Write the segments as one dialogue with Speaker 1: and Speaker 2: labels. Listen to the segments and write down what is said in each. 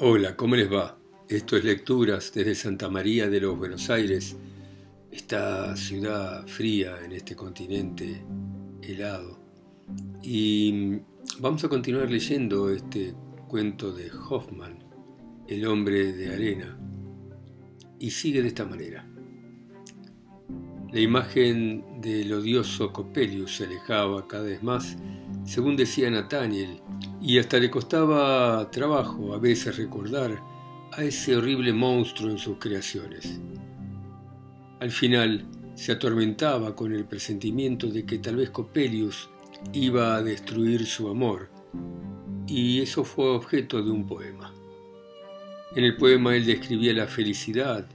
Speaker 1: Hola, ¿cómo les va? Esto es Lecturas desde Santa María de los Buenos Aires, esta ciudad fría en este continente helado. Y vamos a continuar leyendo este cuento de Hoffman, El hombre de arena, y sigue de esta manera. La imagen del odioso Coppelius se alejaba cada vez más, según decía Nathaniel, y hasta le costaba trabajo a veces recordar a ese horrible monstruo en sus creaciones. Al final se atormentaba con el presentimiento de que tal vez Coppelius iba a destruir su amor, y eso fue objeto de un poema. En el poema él describía la felicidad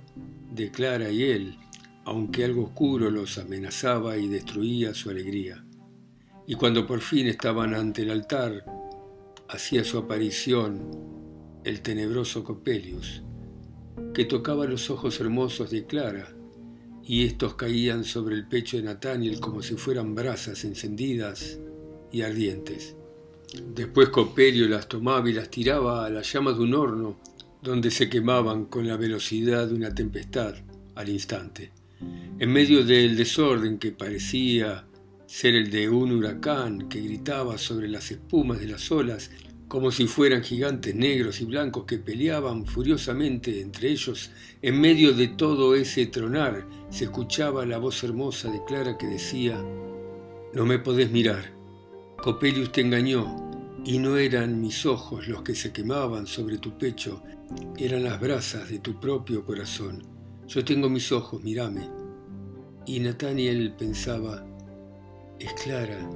Speaker 1: de Clara y él, aunque algo oscuro los amenazaba y destruía su alegría. Y cuando por fin estaban ante el altar, hacía su aparición el tenebroso Coppelius, que tocaba los ojos hermosos de Clara, y estos caían sobre el pecho de Nathaniel como si fueran brasas encendidas y ardientes. Después Copelio las tomaba y las tiraba a la llama de un horno, donde se quemaban con la velocidad de una tempestad al instante. En medio del desorden que parecía ser el de un huracán que gritaba sobre las espumas de las olas, como si fueran gigantes negros y blancos que peleaban furiosamente entre ellos, en medio de todo ese tronar se escuchaba la voz hermosa de Clara que decía, No me podés mirar, Copelius te engañó, y no eran mis ojos los que se quemaban sobre tu pecho, eran las brasas de tu propio corazón. Yo tengo mis ojos, mírame. Y Nathaniel pensaba, es Clara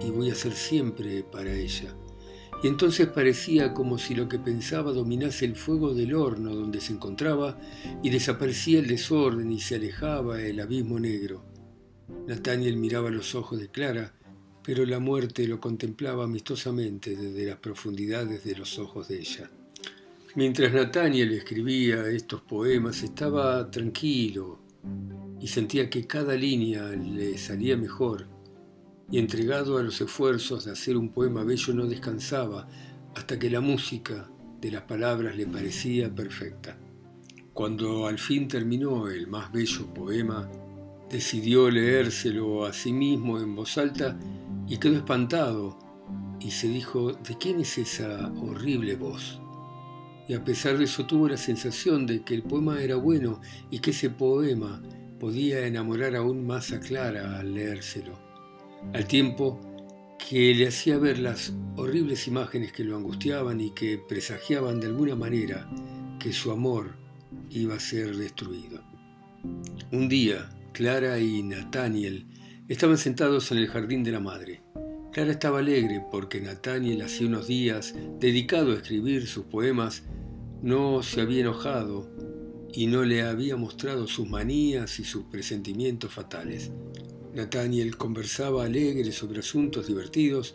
Speaker 1: y voy a ser siempre para ella. Y entonces parecía como si lo que pensaba dominase el fuego del horno donde se encontraba y desaparecía el desorden y se alejaba el abismo negro. Nathaniel miraba los ojos de Clara, pero la muerte lo contemplaba amistosamente desde las profundidades de los ojos de ella. Mientras Nathaniel escribía estos poemas estaba tranquilo, y sentía que cada línea le salía mejor, y entregado a los esfuerzos de hacer un poema bello no descansaba hasta que la música de las palabras le parecía perfecta. Cuando al fin terminó el más bello poema, decidió leérselo a sí mismo en voz alta y quedó espantado y se dijo, ¿de quién es esa horrible voz? Y a pesar de eso tuvo la sensación de que el poema era bueno y que ese poema podía enamorar aún más a Clara al leérselo, al tiempo que le hacía ver las horribles imágenes que lo angustiaban y que presagiaban de alguna manera que su amor iba a ser destruido. Un día, Clara y Nathaniel estaban sentados en el jardín de la madre. Clara estaba alegre porque Nathaniel hacía unos días, dedicado a escribir sus poemas, no se había enojado y no le había mostrado sus manías y sus presentimientos fatales. Nathaniel conversaba alegre sobre asuntos divertidos,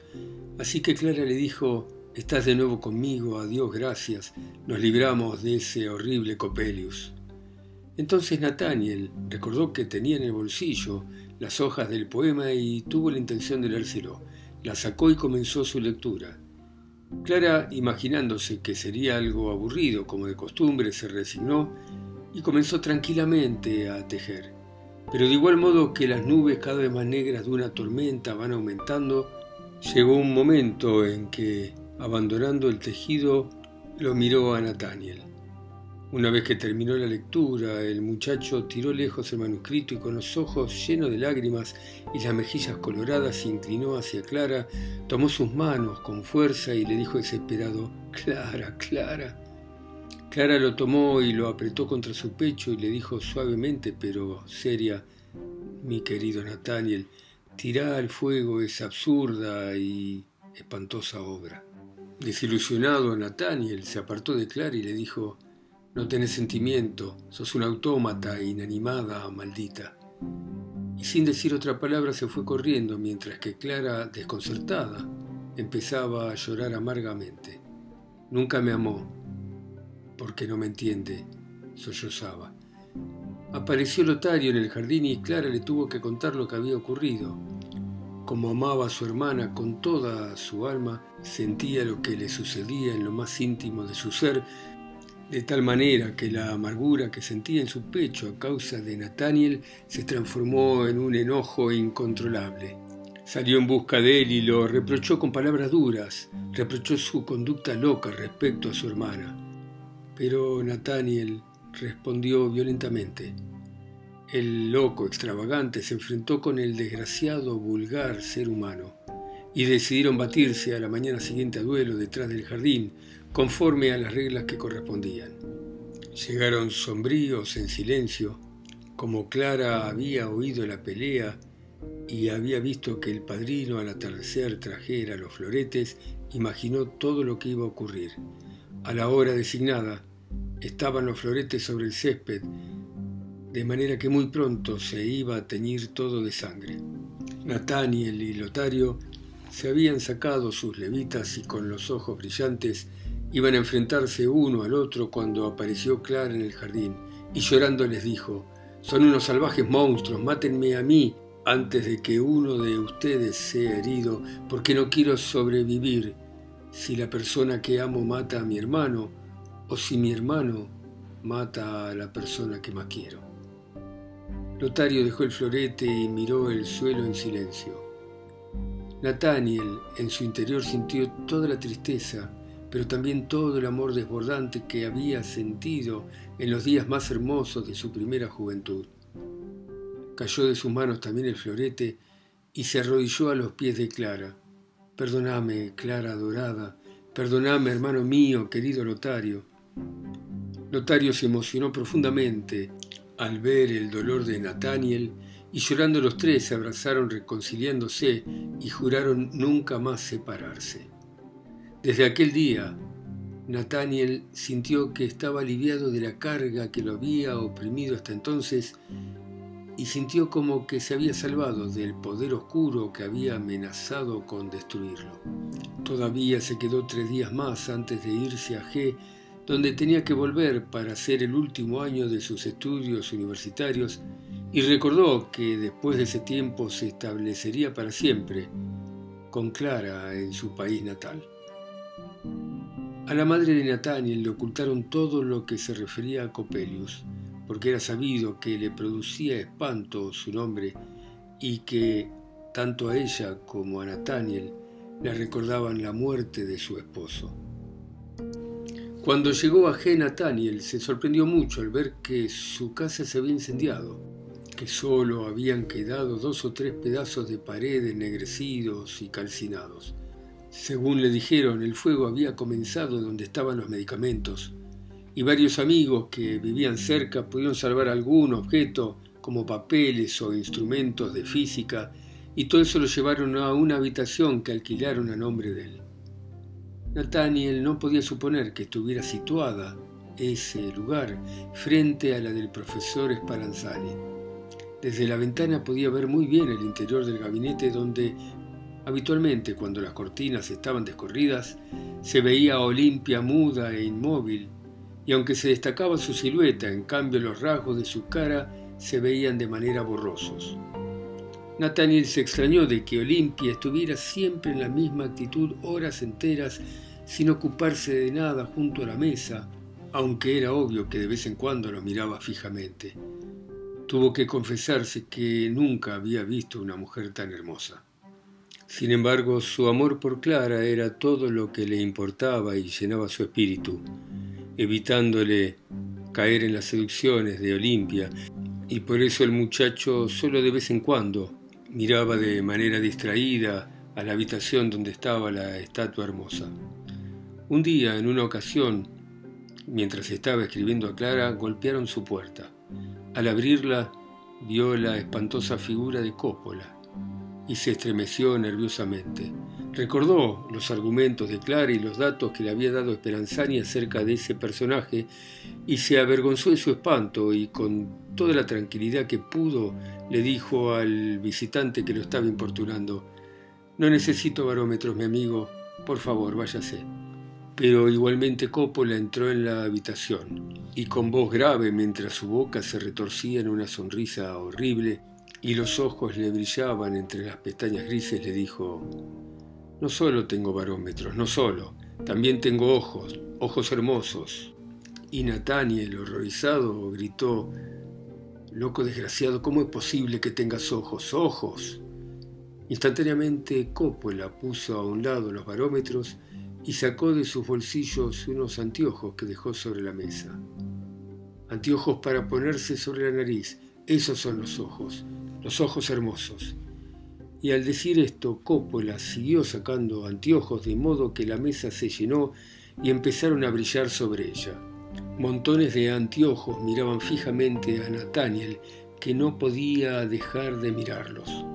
Speaker 1: así que Clara le dijo, Estás de nuevo conmigo, adiós, gracias, nos libramos de ese horrible Copelius. Entonces Nathaniel recordó que tenía en el bolsillo las hojas del poema y tuvo la intención de leérselo. La sacó y comenzó su lectura. Clara, imaginándose que sería algo aburrido como de costumbre, se resignó y comenzó tranquilamente a tejer. Pero de igual modo que las nubes cada vez más negras de una tormenta van aumentando, llegó un momento en que, abandonando el tejido, lo miró a Nathaniel. Una vez que terminó la lectura, el muchacho tiró lejos el manuscrito y con los ojos llenos de lágrimas y las mejillas coloradas se inclinó hacia Clara, tomó sus manos con fuerza y le dijo desesperado, Clara, Clara. Clara lo tomó y lo apretó contra su pecho y le dijo suavemente pero seria, mi querido Nathaniel, tirá al fuego esa absurda y espantosa obra. Desilusionado, Nathaniel se apartó de Clara y le dijo, no tenés sentimiento, sos un autómata inanimada, maldita. Y sin decir otra palabra se fue corriendo mientras que Clara, desconcertada, empezaba a llorar amargamente. Nunca me amó, porque no me entiende, sollozaba. Apareció Lotario en el jardín y Clara le tuvo que contar lo que había ocurrido. como amaba a su hermana con toda su alma, sentía lo que le sucedía en lo más íntimo de su ser, de tal manera que la amargura que sentía en su pecho a causa de Nathaniel se transformó en un enojo incontrolable. Salió en busca de él y lo reprochó con palabras duras, reprochó su conducta loca respecto a su hermana. Pero Nathaniel respondió violentamente. El loco extravagante se enfrentó con el desgraciado vulgar ser humano y decidieron batirse a la mañana siguiente a duelo detrás del jardín, conforme a las reglas que correspondían. Llegaron sombríos en silencio, como Clara había oído la pelea y había visto que el padrino al atardecer trajera los floretes, imaginó todo lo que iba a ocurrir. A la hora designada, estaban los floretes sobre el césped de manera que muy pronto se iba a teñir todo de sangre. Nathaniel y Lotario se habían sacado sus levitas y con los ojos brillantes iban a enfrentarse uno al otro cuando apareció Clara en el jardín y llorando les dijo, son unos salvajes monstruos, mátenme a mí antes de que uno de ustedes sea herido, porque no quiero sobrevivir si la persona que amo mata a mi hermano o si mi hermano mata a la persona que más quiero. Lotario dejó el florete y miró el suelo en silencio. Nathaniel en su interior sintió toda la tristeza, pero también todo el amor desbordante que había sentido en los días más hermosos de su primera juventud. Cayó de sus manos también el florete y se arrodilló a los pies de Clara. Perdóname, Clara adorada, perdóname, hermano mío, querido Lotario. Lotario se emocionó profundamente al ver el dolor de Nathaniel, y llorando los tres se abrazaron reconciliándose y juraron nunca más separarse. Desde aquel día, Nathaniel sintió que estaba aliviado de la carga que lo había oprimido hasta entonces y sintió como que se había salvado del poder oscuro que había amenazado con destruirlo. Todavía se quedó tres días más antes de irse a G donde tenía que volver para hacer el último año de sus estudios universitarios y recordó que después de ese tiempo se establecería para siempre con Clara en su país natal. A la madre de Nathaniel le ocultaron todo lo que se refería a Copelius, porque era sabido que le producía espanto su nombre y que tanto a ella como a Nathaniel le recordaban la muerte de su esposo. Cuando llegó a G. Nathaniel se sorprendió mucho al ver que su casa se había incendiado, que solo habían quedado dos o tres pedazos de pared ennegrecidos y calcinados. Según le dijeron, el fuego había comenzado donde estaban los medicamentos, y varios amigos que vivían cerca pudieron salvar algún objeto como papeles o instrumentos de física, y todo eso lo llevaron a una habitación que alquilaron a nombre de él. Nathaniel no podía suponer que estuviera situada ese lugar frente a la del profesor Spallanzani. Desde la ventana podía ver muy bien el interior del gabinete donde habitualmente cuando las cortinas estaban descorridas se veía a Olimpia muda e inmóvil y aunque se destacaba su silueta, en cambio los rasgos de su cara se veían de manera borrosos. Nathaniel se extrañó de que Olimpia estuviera siempre en la misma actitud horas enteras sin ocuparse de nada junto a la mesa, aunque era obvio que de vez en cuando lo miraba fijamente. Tuvo que confesarse que nunca había visto una mujer tan hermosa. Sin embargo, su amor por Clara era todo lo que le importaba y llenaba su espíritu, evitándole caer en las seducciones de Olimpia, y por eso el muchacho solo de vez en cuando Miraba de manera distraída a la habitación donde estaba la estatua hermosa. Un día, en una ocasión, mientras estaba escribiendo a Clara, golpearon su puerta. Al abrirla, vio la espantosa figura de Coppola y se estremeció nerviosamente. Recordó los argumentos de Clara y los datos que le había dado Speranzani acerca de ese personaje y se avergonzó de su espanto y con toda la tranquilidad que pudo le dijo al visitante que lo estaba importunando, no necesito barómetros, mi amigo, por favor, váyase. Pero igualmente Coppola entró en la habitación y con voz grave, mientras su boca se retorcía en una sonrisa horrible, y los ojos le brillaban entre las pestañas grises, le dijo, no solo tengo barómetros, no solo, también tengo ojos, ojos hermosos. Y Nathaniel, horrorizado, gritó, Loco desgraciado, ¿cómo es posible que tengas ojos? ¡Ojos! Instantáneamente Coppola puso a un lado los barómetros y sacó de sus bolsillos unos anteojos que dejó sobre la mesa. Anteojos para ponerse sobre la nariz, esos son los ojos, los ojos hermosos. Y al decir esto, Coppola siguió sacando anteojos de modo que la mesa se llenó y empezaron a brillar sobre ella. Montones de anteojos miraban fijamente a Nathaniel, que no podía dejar de mirarlos.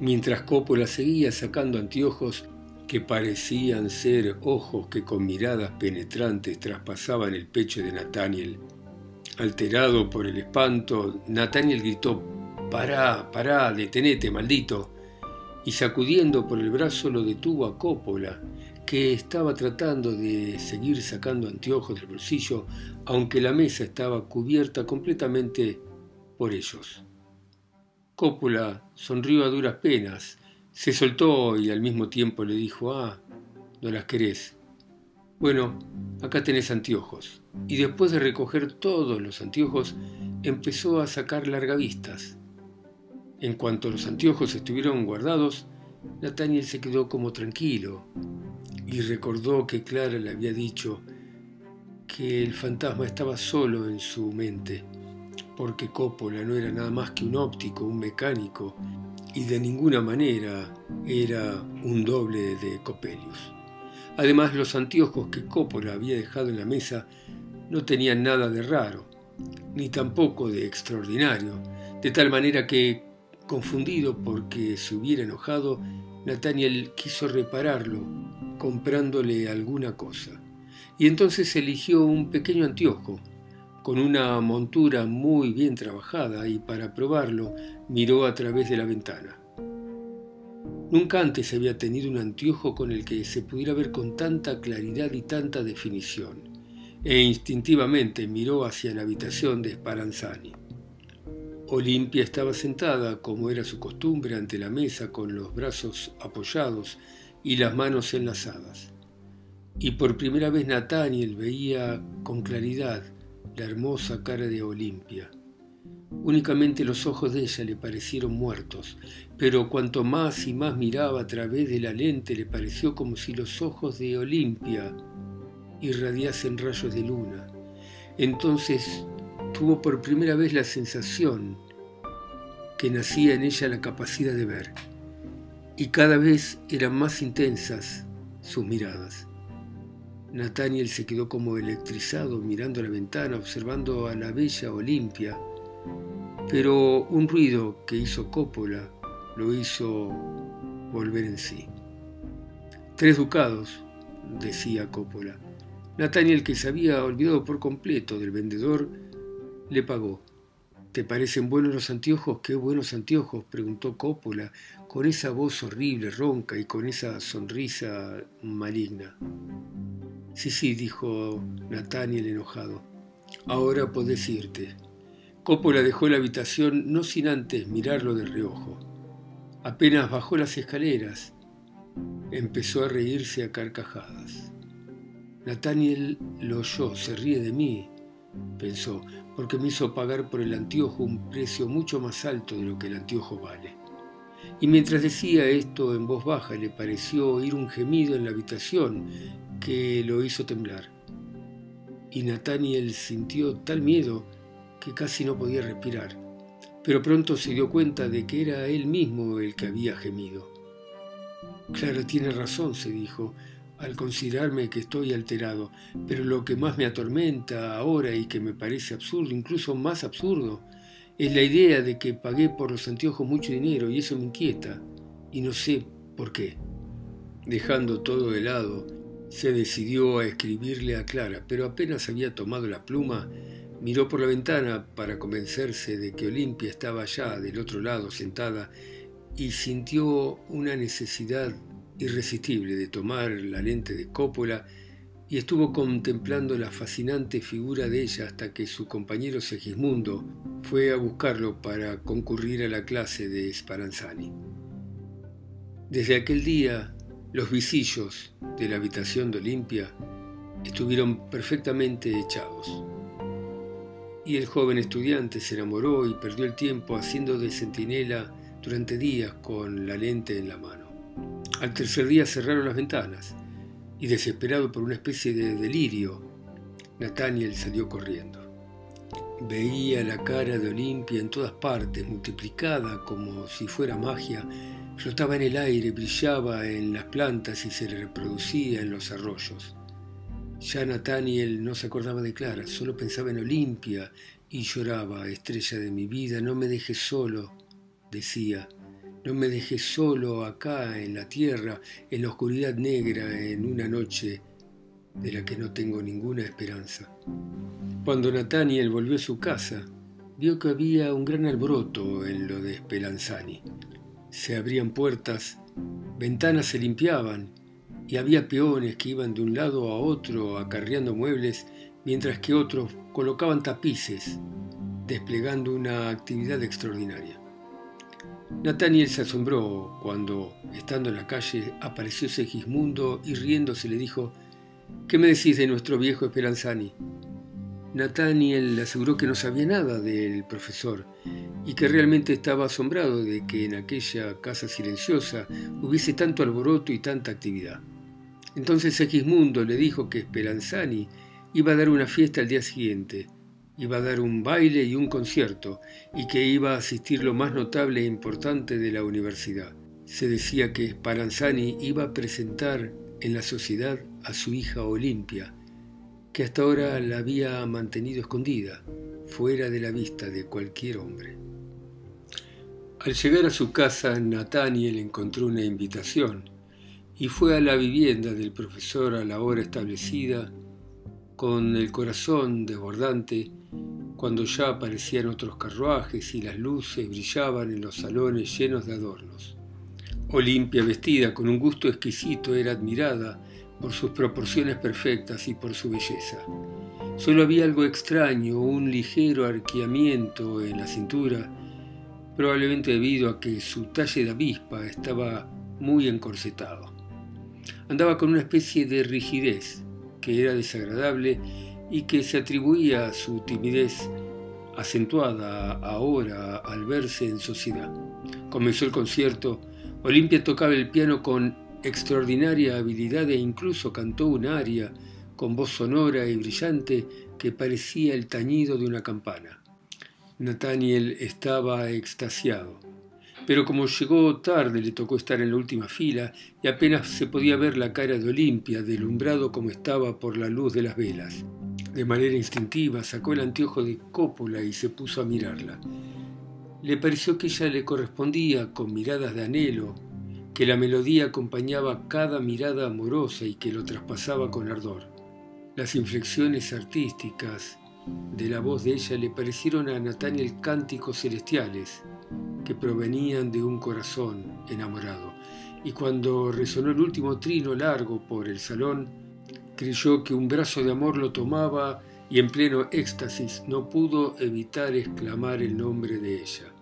Speaker 1: Mientras Coppola seguía sacando anteojos que parecían ser ojos que con miradas penetrantes traspasaban el pecho de Nathaniel. Alterado por el espanto, Nathaniel gritó Pará, pará, detenete, maldito. Y sacudiendo por el brazo lo detuvo a Coppola, que estaba tratando de seguir sacando anteojos del bolsillo, aunque la mesa estaba cubierta completamente por ellos. Coppola sonrió a duras penas, se soltó y al mismo tiempo le dijo, ah, no las querés. Bueno, acá tenés anteojos. Y después de recoger todos los anteojos, empezó a sacar largavistas. En cuanto los anteojos estuvieron guardados, Nathaniel se quedó como tranquilo y recordó que Clara le había dicho que el fantasma estaba solo en su mente, porque Coppola no era nada más que un óptico, un mecánico, y de ninguna manera era un doble de Coppelius. Además, los anteojos que Coppola había dejado en la mesa no tenían nada de raro, ni tampoco de extraordinario, de tal manera que Confundido porque se hubiera enojado, Nathaniel quiso repararlo comprándole alguna cosa. Y entonces eligió un pequeño anteojo con una montura muy bien trabajada y para probarlo miró a través de la ventana. Nunca antes había tenido un anteojo con el que se pudiera ver con tanta claridad y tanta definición, e instintivamente miró hacia la habitación de Sparanzani. Olimpia estaba sentada, como era su costumbre, ante la mesa con los brazos apoyados y las manos enlazadas. Y por primera vez Nathaniel veía con claridad la hermosa cara de Olimpia. Únicamente los ojos de ella le parecieron muertos, pero cuanto más y más miraba a través de la lente le pareció como si los ojos de Olimpia irradiasen rayos de luna. Entonces tuvo por primera vez la sensación que nacía en ella la capacidad de ver, y cada vez eran más intensas sus miradas. Nathaniel se quedó como electrizado mirando la ventana, observando a la bella Olimpia, pero un ruido que hizo Coppola lo hizo volver en sí. Tres ducados, decía Coppola. Nathaniel, que se había olvidado por completo del vendedor, le pagó. ¿Te parecen buenos los anteojos? ¡Qué buenos anteojos! preguntó Coppola, con esa voz horrible, ronca y con esa sonrisa maligna. Sí, sí, dijo Nathaniel enojado. Ahora podés irte. Coppola dejó la habitación no sin antes mirarlo de reojo. Apenas bajó las escaleras, empezó a reírse a carcajadas. Nathaniel lo oyó, se ríe de mí, pensó, porque me hizo pagar por el anteojo un precio mucho más alto de lo que el anteojo vale. Y mientras decía esto en voz baja le pareció oír un gemido en la habitación que lo hizo temblar. Y Nathaniel sintió tal miedo que casi no podía respirar, pero pronto se dio cuenta de que era él mismo el que había gemido. Claro, tiene razón, se dijo, al considerarme que estoy alterado, pero lo que más me atormenta ahora y que me parece absurdo, incluso más absurdo, es la idea de que pagué por los anteojos mucho dinero y eso me inquieta y no sé por qué. Dejando todo de lado, se decidió a escribirle a Clara, pero apenas había tomado la pluma, miró por la ventana para convencerse de que Olimpia estaba allá del otro lado sentada y sintió una necesidad irresistible de tomar la lente de Coppola y estuvo contemplando la fascinante figura de ella hasta que su compañero Segismundo fue a buscarlo para concurrir a la clase de Sparanzani. Desde aquel día, los visillos de la habitación de Olimpia estuvieron perfectamente echados. Y el joven estudiante se enamoró y perdió el tiempo haciendo de centinela durante días con la lente en la mano. Al tercer día cerraron las ventanas y desesperado por una especie de delirio, Nathaniel salió corriendo. Veía la cara de Olimpia en todas partes, multiplicada como si fuera magia, flotaba en el aire, brillaba en las plantas y se reproducía en los arroyos. Ya Nathaniel no se acordaba de Clara, solo pensaba en Olimpia y lloraba, estrella de mi vida, no me dejes solo, decía, no me dejes solo acá en la tierra, en la oscuridad negra, en una noche de la que no tengo ninguna esperanza. Cuando Nathaniel volvió a su casa, vio que había un gran alboroto en lo de Spelanzani. Se abrían puertas, ventanas se limpiaban y había peones que iban de un lado a otro acarreando muebles, mientras que otros colocaban tapices, desplegando una actividad extraordinaria. Nathaniel se asombró cuando, estando en la calle, apareció Segismundo y riéndose le dijo, ¿Qué me decís de nuestro viejo Esperanzani? Nathaniel le aseguró que no sabía nada del profesor y que realmente estaba asombrado de que en aquella casa silenciosa hubiese tanto alboroto y tanta actividad. Entonces Segismundo le dijo que Speranzani iba a dar una fiesta al día siguiente, iba a dar un baile y un concierto, y que iba a asistir lo más notable e importante de la universidad. Se decía que Speranzani iba a presentar en la sociedad a su hija Olimpia, que hasta ahora la había mantenido escondida, fuera de la vista de cualquier hombre. Al llegar a su casa, Nathaniel encontró una invitación y fue a la vivienda del profesor a la hora establecida, con el corazón desbordante, cuando ya aparecían otros carruajes y las luces brillaban en los salones llenos de adornos. Olimpia, vestida con un gusto exquisito, era admirada por sus proporciones perfectas y por su belleza. Solo había algo extraño, un ligero arqueamiento en la cintura, probablemente debido a que su talle de avispa estaba muy encorsetado. Andaba con una especie de rigidez que era desagradable y que se atribuía a su timidez acentuada ahora al verse en sociedad. Comenzó el concierto, Olimpia tocaba el piano con extraordinaria habilidad e incluso cantó un aria con voz sonora y brillante que parecía el tañido de una campana. Nathaniel estaba extasiado pero como llegó tarde le tocó estar en la última fila y apenas se podía ver la cara de Olimpia, delumbrado como estaba por la luz de las velas. De manera instintiva sacó el anteojo de cópula y se puso a mirarla. Le pareció que ella le correspondía con miradas de anhelo, que la melodía acompañaba cada mirada amorosa y que lo traspasaba con ardor. Las inflexiones artísticas de la voz de ella le parecieron a Nathaniel cánticos celestiales, que provenían de un corazón enamorado. Y cuando resonó el último trino largo por el salón, creyó que un brazo de amor lo tomaba y en pleno éxtasis no pudo evitar exclamar el nombre de ella.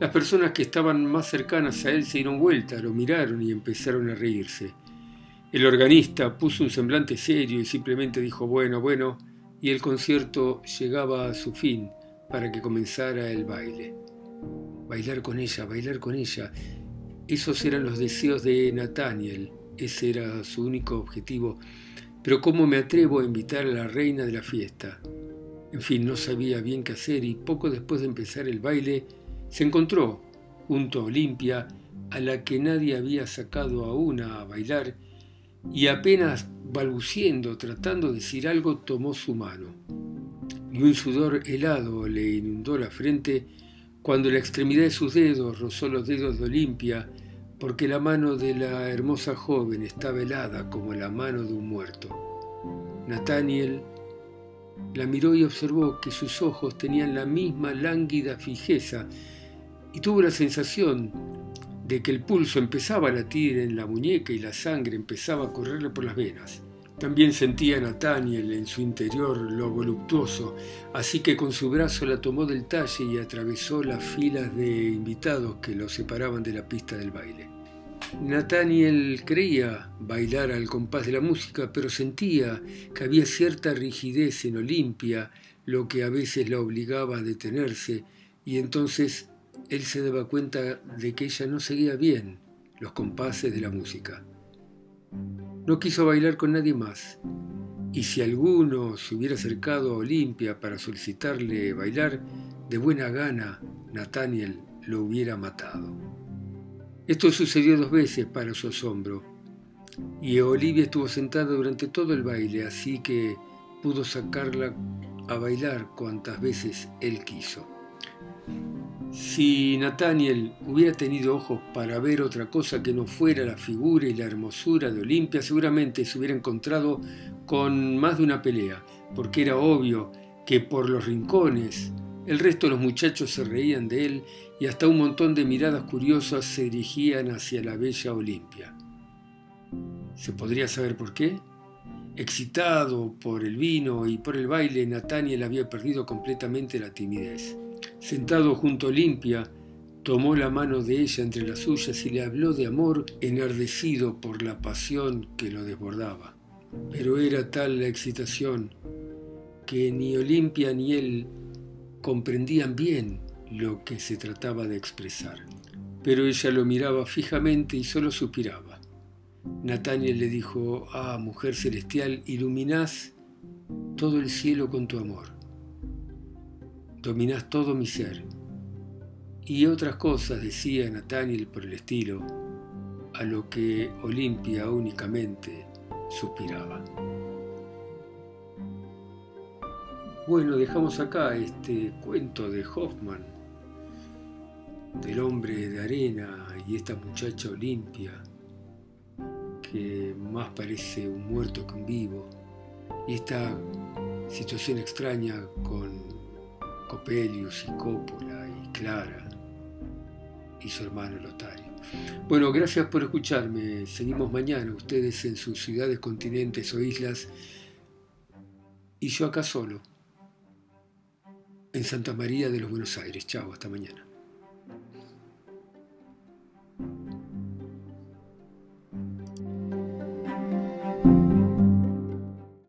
Speaker 1: Las personas que estaban más cercanas a él se dieron vuelta, lo miraron y empezaron a reírse. El organista puso un semblante serio y simplemente dijo bueno, bueno, y el concierto llegaba a su fin para que comenzara el baile bailar con ella, bailar con ella. Esos eran los deseos de Nathaniel, ese era su único objetivo. Pero ¿cómo me atrevo a invitar a la reina de la fiesta? En fin, no sabía bien qué hacer y poco después de empezar el baile se encontró junto a Olimpia, a la que nadie había sacado aún a bailar, y apenas balbuciendo, tratando de decir algo, tomó su mano. Y un sudor helado le inundó la frente cuando la extremidad de sus dedos rozó los dedos de Olimpia, porque la mano de la hermosa joven estaba helada como la mano de un muerto. Nathaniel la miró y observó que sus ojos tenían la misma lánguida fijeza y tuvo la sensación de que el pulso empezaba a latir en la muñeca y la sangre empezaba a correrle por las venas. También sentía Nathaniel en su interior lo voluptuoso, así que con su brazo la tomó del talle y atravesó las filas de invitados que lo separaban de la pista del baile. Nathaniel creía bailar al compás de la música, pero sentía que había cierta rigidez en Olimpia, lo que a veces la obligaba a detenerse, y entonces él se daba cuenta de que ella no seguía bien los compases de la música. No quiso bailar con nadie más, y si alguno se hubiera acercado a Olimpia para solicitarle bailar, de buena gana Nathaniel lo hubiera matado. Esto sucedió dos veces para su asombro, y Olivia estuvo sentada durante todo el baile, así que pudo sacarla a bailar cuantas veces él quiso. Si Nathaniel hubiera tenido ojos para ver otra cosa que no fuera la figura y la hermosura de Olimpia, seguramente se hubiera encontrado con más de una pelea, porque era obvio que por los rincones el resto de los muchachos se reían de él y hasta un montón de miradas curiosas se dirigían hacia la bella Olimpia. ¿Se podría saber por qué? Excitado por el vino y por el baile, Nathaniel había perdido completamente la timidez. Sentado junto a Olimpia, tomó la mano de ella entre las suyas y le habló de amor enardecido por la pasión que lo desbordaba. Pero era tal la excitación que ni Olimpia ni él comprendían bien lo que se trataba de expresar. Pero ella lo miraba fijamente y solo suspiraba. Nathaniel le dijo, ah, mujer celestial, iluminás todo el cielo con tu amor dominás todo mi ser. Y otras cosas decía Nathaniel por el estilo, a lo que Olimpia únicamente suspiraba. Bueno, dejamos acá este cuento de Hoffman, del hombre de arena y esta muchacha Olimpia, que más parece un muerto que un vivo, y esta situación extraña con Copelius y Coppola y Clara y su hermano Lotario. Bueno, gracias por escucharme. Seguimos mañana, ustedes en sus ciudades, continentes o islas, y yo acá solo, en Santa María de los Buenos Aires. Chao, hasta mañana.